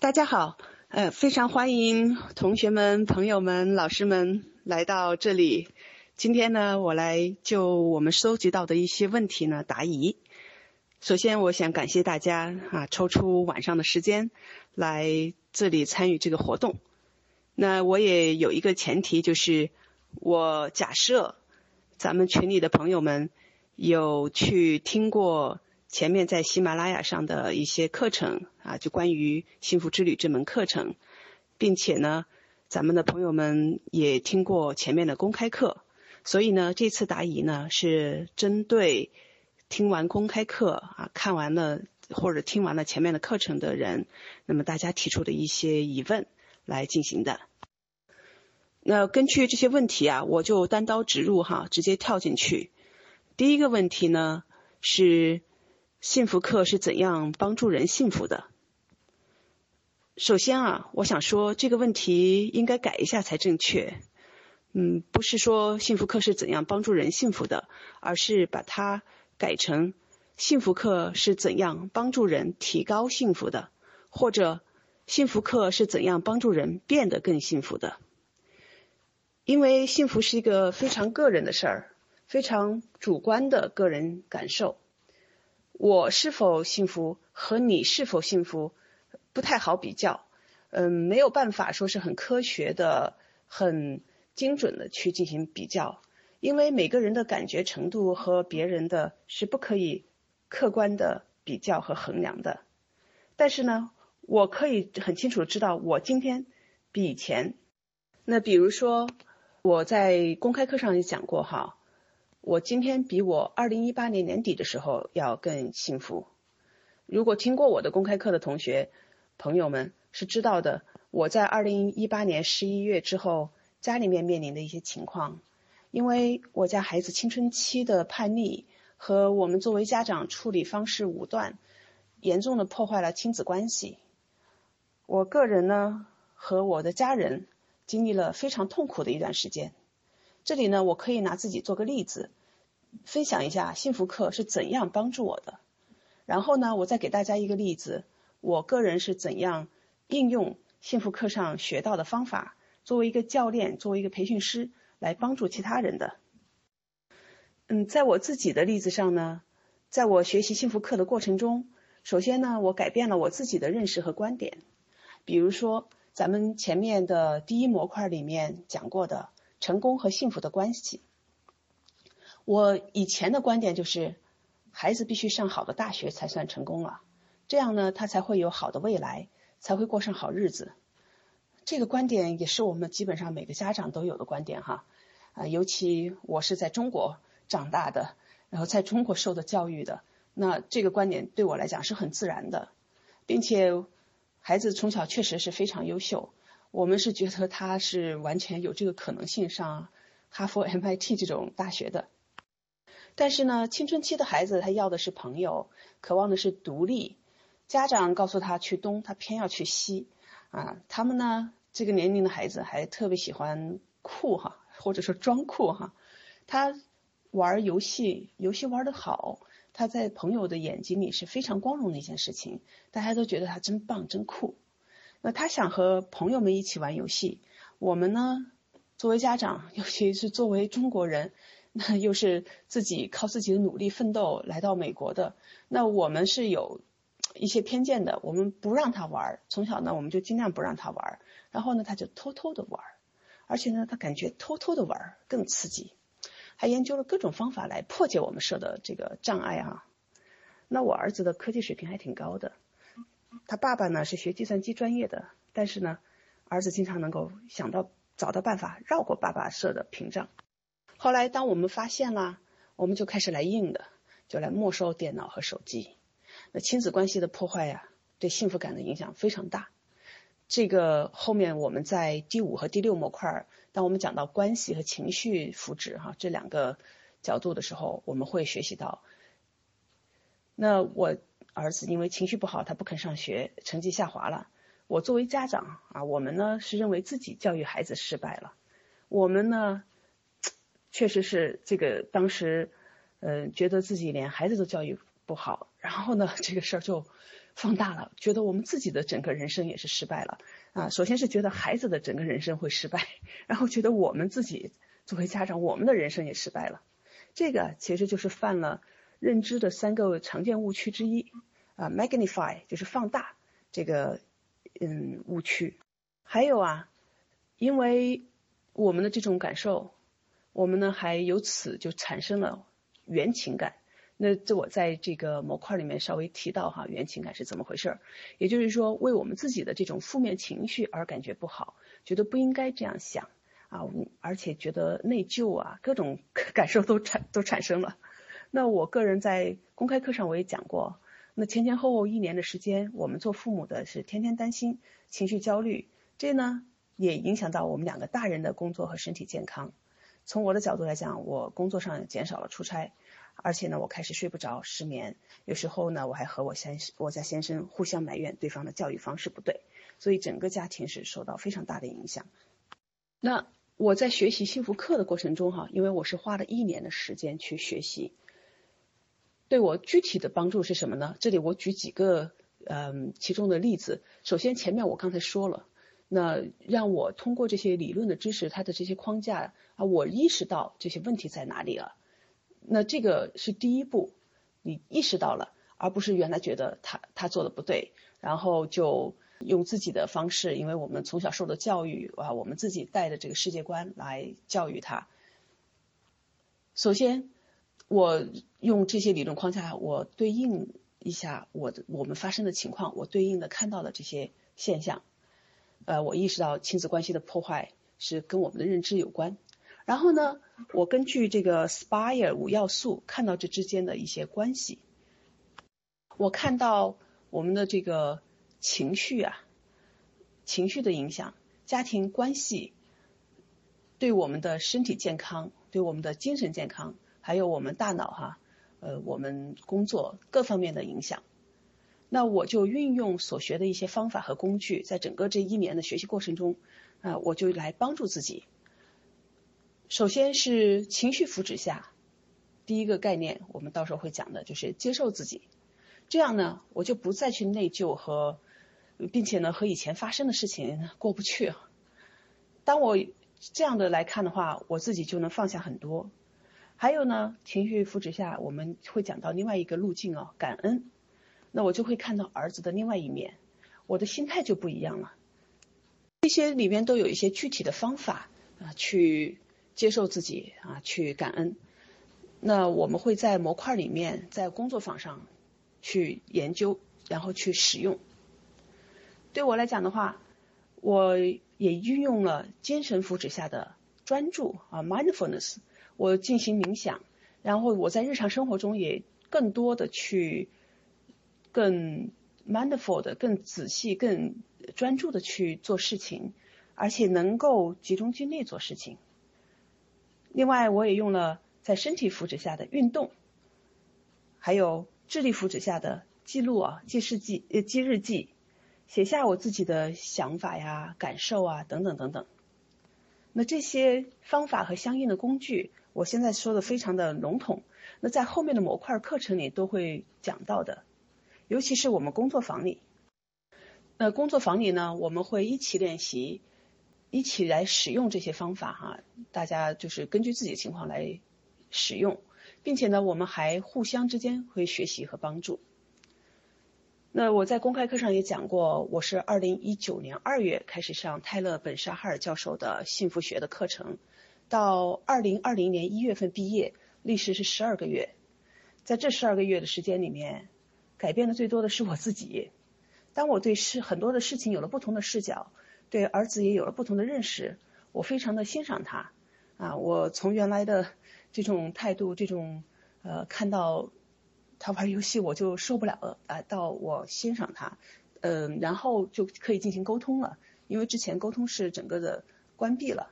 大家好，呃，非常欢迎同学们、朋友们、老师们来到这里。今天呢，我来就我们收集到的一些问题呢答疑。首先，我想感谢大家啊，抽出晚上的时间来这里参与这个活动。那我也有一个前提，就是我假设咱们群里的朋友们有去听过。前面在喜马拉雅上的一些课程啊，就关于幸福之旅这门课程，并且呢，咱们的朋友们也听过前面的公开课，所以呢，这次答疑呢是针对听完公开课啊、看完了或者听完了前面的课程的人，那么大家提出的一些疑问来进行的。那根据这些问题啊，我就单刀直入哈，直接跳进去。第一个问题呢是。幸福课是怎样帮助人幸福的？首先啊，我想说这个问题应该改一下才正确。嗯，不是说幸福课是怎样帮助人幸福的，而是把它改成幸福课是怎样帮助人提高幸福的，或者幸福课是怎样帮助人变得更幸福的。因为幸福是一个非常个人的事儿，非常主观的个人感受。我是否幸福和你是否幸福不太好比较，嗯，没有办法说是很科学的、很精准的去进行比较，因为每个人的感觉程度和别人的是不可以客观的比较和衡量的。但是呢，我可以很清楚的知道，我今天比以前，那比如说我在公开课上也讲过哈。我今天比我二零一八年年底的时候要更幸福。如果听过我的公开课的同学朋友们是知道的，我在二零一八年十一月之后，家里面面临的一些情况，因为我家孩子青春期的叛逆和我们作为家长处理方式武断，严重的破坏了亲子关系。我个人呢和我的家人经历了非常痛苦的一段时间。这里呢，我可以拿自己做个例子。分享一下幸福课是怎样帮助我的，然后呢，我再给大家一个例子，我个人是怎样应用幸福课上学到的方法，作为一个教练，作为一个培训师来帮助其他人的。嗯，在我自己的例子上呢，在我学习幸福课的过程中，首先呢，我改变了我自己的认识和观点，比如说咱们前面的第一模块里面讲过的成功和幸福的关系。我以前的观点就是，孩子必须上好的大学才算成功了，这样呢，他才会有好的未来，才会过上好日子。这个观点也是我们基本上每个家长都有的观点哈，啊，尤其我是在中国长大的，然后在中国受的教育的，那这个观点对我来讲是很自然的，并且孩子从小确实是非常优秀，我们是觉得他是完全有这个可能性上哈佛、MIT 这种大学的。但是呢，青春期的孩子他要的是朋友，渴望的是独立。家长告诉他去东，他偏要去西。啊，他们呢，这个年龄的孩子还特别喜欢酷哈，或者说装酷哈。他玩游戏，游戏玩得好，他在朋友的眼睛里是非常光荣的一件事情，大家都觉得他真棒、真酷。那他想和朋友们一起玩游戏，我们呢，作为家长，尤其是作为中国人。又是自己靠自己的努力奋斗来到美国的，那我们是有一些偏见的，我们不让他玩，从小呢我们就尽量不让他玩，然后呢他就偷偷的玩，而且呢他感觉偷偷的玩更刺激，还研究了各种方法来破解我们设的这个障碍啊。那我儿子的科技水平还挺高的，他爸爸呢是学计算机专业的，但是呢儿子经常能够想到找到办法绕过爸爸设的屏障。后来，当我们发现了，我们就开始来硬的，就来没收电脑和手机。那亲子关系的破坏呀，对幸福感的影响非常大。这个后面我们在第五和第六模块，当我们讲到关系和情绪福祉哈这两个角度的时候，我们会学习到。那我儿子因为情绪不好，他不肯上学，成绩下滑了。我作为家长啊，我们呢是认为自己教育孩子失败了，我们呢。确实是这个，当时，嗯，觉得自己连孩子都教育不好，然后呢，这个事儿就放大了，觉得我们自己的整个人生也是失败了啊。首先是觉得孩子的整个人生会失败，然后觉得我们自己作为家长，我们的人生也失败了。这个其实就是犯了认知的三个常见误区之一啊，magnify 就是放大这个嗯误区。还有啊，因为我们的这种感受，我们呢还由此就产生了原情感。那这我在这个模块里面稍微提到哈，原情感是怎么回事儿？也就是说，为我们自己的这种负面情绪而感觉不好，觉得不应该这样想啊，而且觉得内疚啊，各种感受都产都产生了。那我个人在公开课上我也讲过，那前前后后一年的时间，我们做父母的是天天担心，情绪焦虑，这呢也影响到我们两个大人的工作和身体健康。从我的角度来讲，我工作上减少了出差。而且呢，我开始睡不着，失眠。有时候呢，我还和我先生、我家先生互相埋怨对方的教育方式不对，所以整个家庭是受到非常大的影响。那我在学习幸福课的过程中，哈，因为我是花了一年的时间去学习，对我具体的帮助是什么呢？这里我举几个嗯其中的例子。首先，前面我刚才说了，那让我通过这些理论的知识，它的这些框架啊，我意识到这些问题在哪里了。那这个是第一步，你意识到了，而不是原来觉得他他做的不对，然后就用自己的方式，因为我们从小受的教育啊，我们自己带的这个世界观来教育他。首先，我用这些理论框架，我对应一下我的我们发生的情况，我对应的看到的这些现象，呃，我意识到亲子关系的破坏是跟我们的认知有关。然后呢，我根据这个 SPIRE 五要素看到这之间的一些关系。我看到我们的这个情绪啊，情绪的影响，家庭关系对我们的身体健康、对我们的精神健康，还有我们大脑哈，呃，我们工作各方面的影响。那我就运用所学的一些方法和工具，在整个这一年的学习过程中，啊，我就来帮助自己。首先是情绪福祉下，第一个概念，我们到时候会讲的就是接受自己。这样呢，我就不再去内疚和，并且呢和以前发生的事情过不去。当我这样的来看的话，我自己就能放下很多。还有呢，情绪福祉下，我们会讲到另外一个路径哦，感恩。那我就会看到儿子的另外一面，我的心态就不一样了。这些里面都有一些具体的方法啊，去。接受自己啊，去感恩。那我们会在模块里面，在工作坊上去研究，然后去使用。对我来讲的话，我也运用了精神福祉下的专注啊，mindfulness。我进行冥想，然后我在日常生活中也更多的去更 mindful 的、更仔细、更专注的去做事情，而且能够集中精力做事情。另外，我也用了在身体福祉下的运动，还有智力福祉下的记录啊，记事记呃记日记，写下我自己的想法呀、感受啊等等等等。那这些方法和相应的工具，我现在说的非常的笼统，那在后面的模块课程里都会讲到的，尤其是我们工作坊里。那工作坊里呢，我们会一起练习。一起来使用这些方法哈，大家就是根据自己的情况来使用，并且呢，我们还互相之间会学习和帮助。那我在公开课上也讲过，我是二零一九年二月开始上泰勒本沙哈尔教授的幸福学的课程，到二零二零年一月份毕业，历时是十二个月。在这十二个月的时间里面，改变的最多的是我自己。当我对事很多的事情有了不同的视角。对儿子也有了不同的认识，我非常的欣赏他，啊，我从原来的这种态度，这种呃看到他玩游戏我就受不了了，啊，到我欣赏他，嗯，然后就可以进行沟通了，因为之前沟通是整个的关闭了，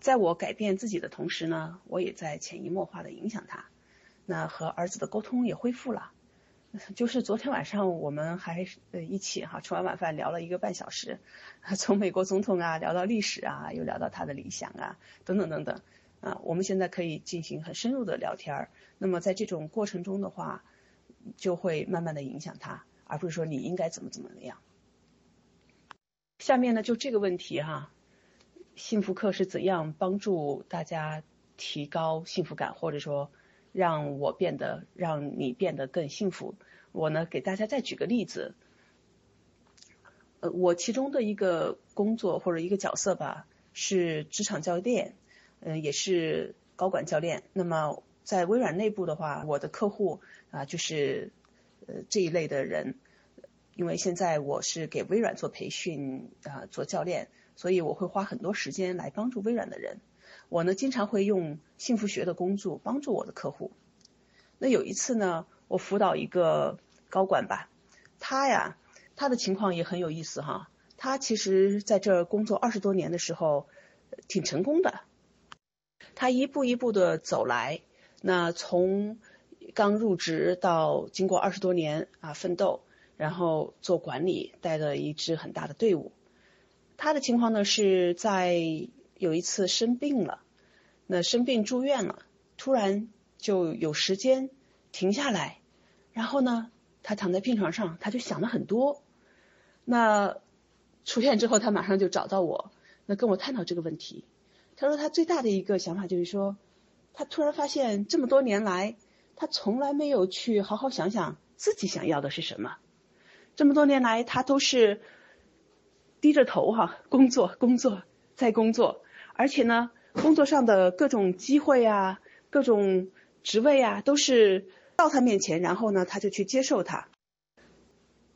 在我改变自己的同时呢，我也在潜移默化的影响他，那和儿子的沟通也恢复了。就是昨天晚上我们还呃一起哈吃完晚饭聊了一个半小时，从美国总统啊聊到历史啊，又聊到他的理想啊等等等等啊，我们现在可以进行很深入的聊天儿。那么在这种过程中的话，就会慢慢的影响他，而不是说你应该怎么怎么样。下面呢，就这个问题哈，幸福课是怎样帮助大家提高幸福感，或者说让我变得让你变得更幸福？我呢，给大家再举个例子。呃，我其中的一个工作或者一个角色吧，是职场教练，嗯，也是高管教练。那么在微软内部的话，我的客户啊，就是呃这一类的人。因为现在我是给微软做培训啊，做教练，所以我会花很多时间来帮助微软的人。我呢，经常会用幸福学的工作帮助我的客户。那有一次呢，我辅导一个高管吧，他呀，他的情况也很有意思哈。他其实在这工作二十多年的时候，挺成功的。他一步一步的走来，那从刚入职到经过二十多年啊奋斗。然后做管理，带了一支很大的队伍。他的情况呢是在有一次生病了，那生病住院了，突然就有时间停下来，然后呢，他躺在病床上，他就想了很多。那出院之后，他马上就找到我，那跟我探讨这个问题。他说他最大的一个想法就是说，他突然发现这么多年来，他从来没有去好好想想自己想要的是什么。这么多年来，他都是低着头哈，工作、工作再工作，而且呢，工作上的各种机会啊、各种职位啊，都是到他面前，然后呢，他就去接受它。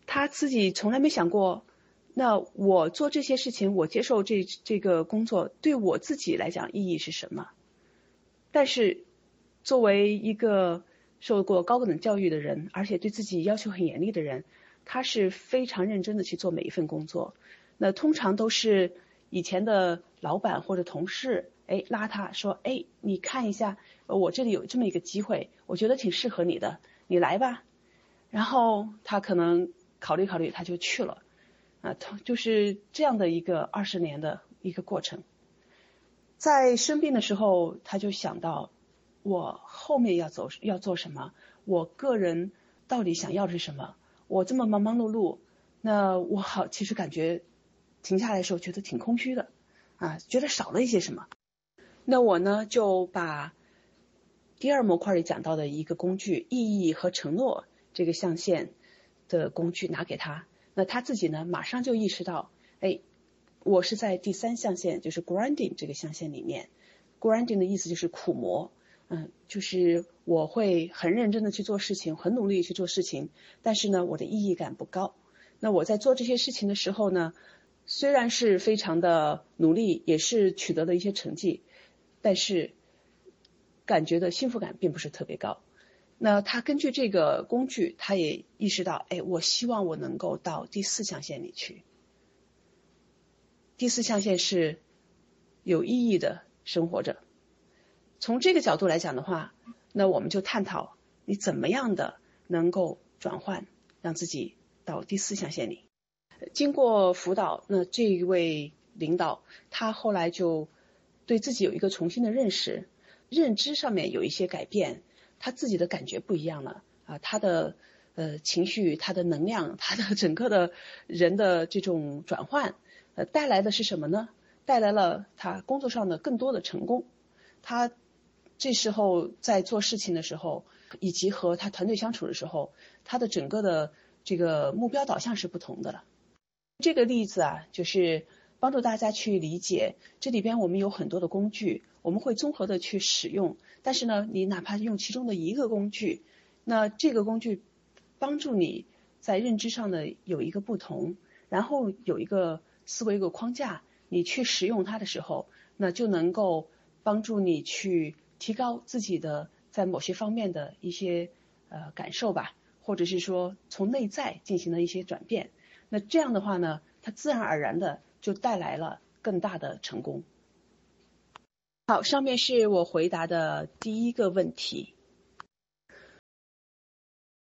他自己从来没想过，那我做这些事情，我接受这这个工作，对我自己来讲意义是什么？但是，作为一个受过高等教育的人，而且对自己要求很严厉的人。他是非常认真的去做每一份工作，那通常都是以前的老板或者同事，哎拉他说，哎你看一下，我这里有这么一个机会，我觉得挺适合你的，你来吧。然后他可能考虑考虑，他就去了，啊，他就是这样的一个二十年的一个过程。在生病的时候，他就想到我后面要走要做什么，我个人到底想要的是什么。我这么忙忙碌碌，那我好，其实感觉停下来的时候觉得挺空虚的，啊，觉得少了一些什么。那我呢就把第二模块里讲到的一个工具——意义和承诺这个象限的工具拿给他，那他自己呢马上就意识到，哎，我是在第三象限，就是 grinding 这个象限里面。grinding 的意思就是苦磨。嗯，就是我会很认真的去做事情，很努力去做事情，但是呢，我的意义感不高。那我在做这些事情的时候呢，虽然是非常的努力，也是取得了一些成绩，但是感觉的幸福感并不是特别高。那他根据这个工具，他也意识到，哎，我希望我能够到第四象限里去。第四象限是有意义的生活着。从这个角度来讲的话，那我们就探讨你怎么样的能够转换，让自己到第四象限里。经过辅导，那这一位领导他后来就对自己有一个重新的认识，认知上面有一些改变，他自己的感觉不一样了啊，他的呃情绪、他的能量、他的整个的人的这种转换，呃带来的是什么呢？带来了他工作上的更多的成功，他。这时候在做事情的时候，以及和他团队相处的时候，他的整个的这个目标导向是不同的了。这个例子啊，就是帮助大家去理解这里边我们有很多的工具，我们会综合的去使用。但是呢，你哪怕用其中的一个工具，那这个工具帮助你在认知上的有一个不同，然后有一个思维一个框架，你去使用它的时候，那就能够帮助你去。提高自己的在某些方面的一些呃感受吧，或者是说从内在进行了一些转变，那这样的话呢，它自然而然的就带来了更大的成功。好，上面是我回答的第一个问题。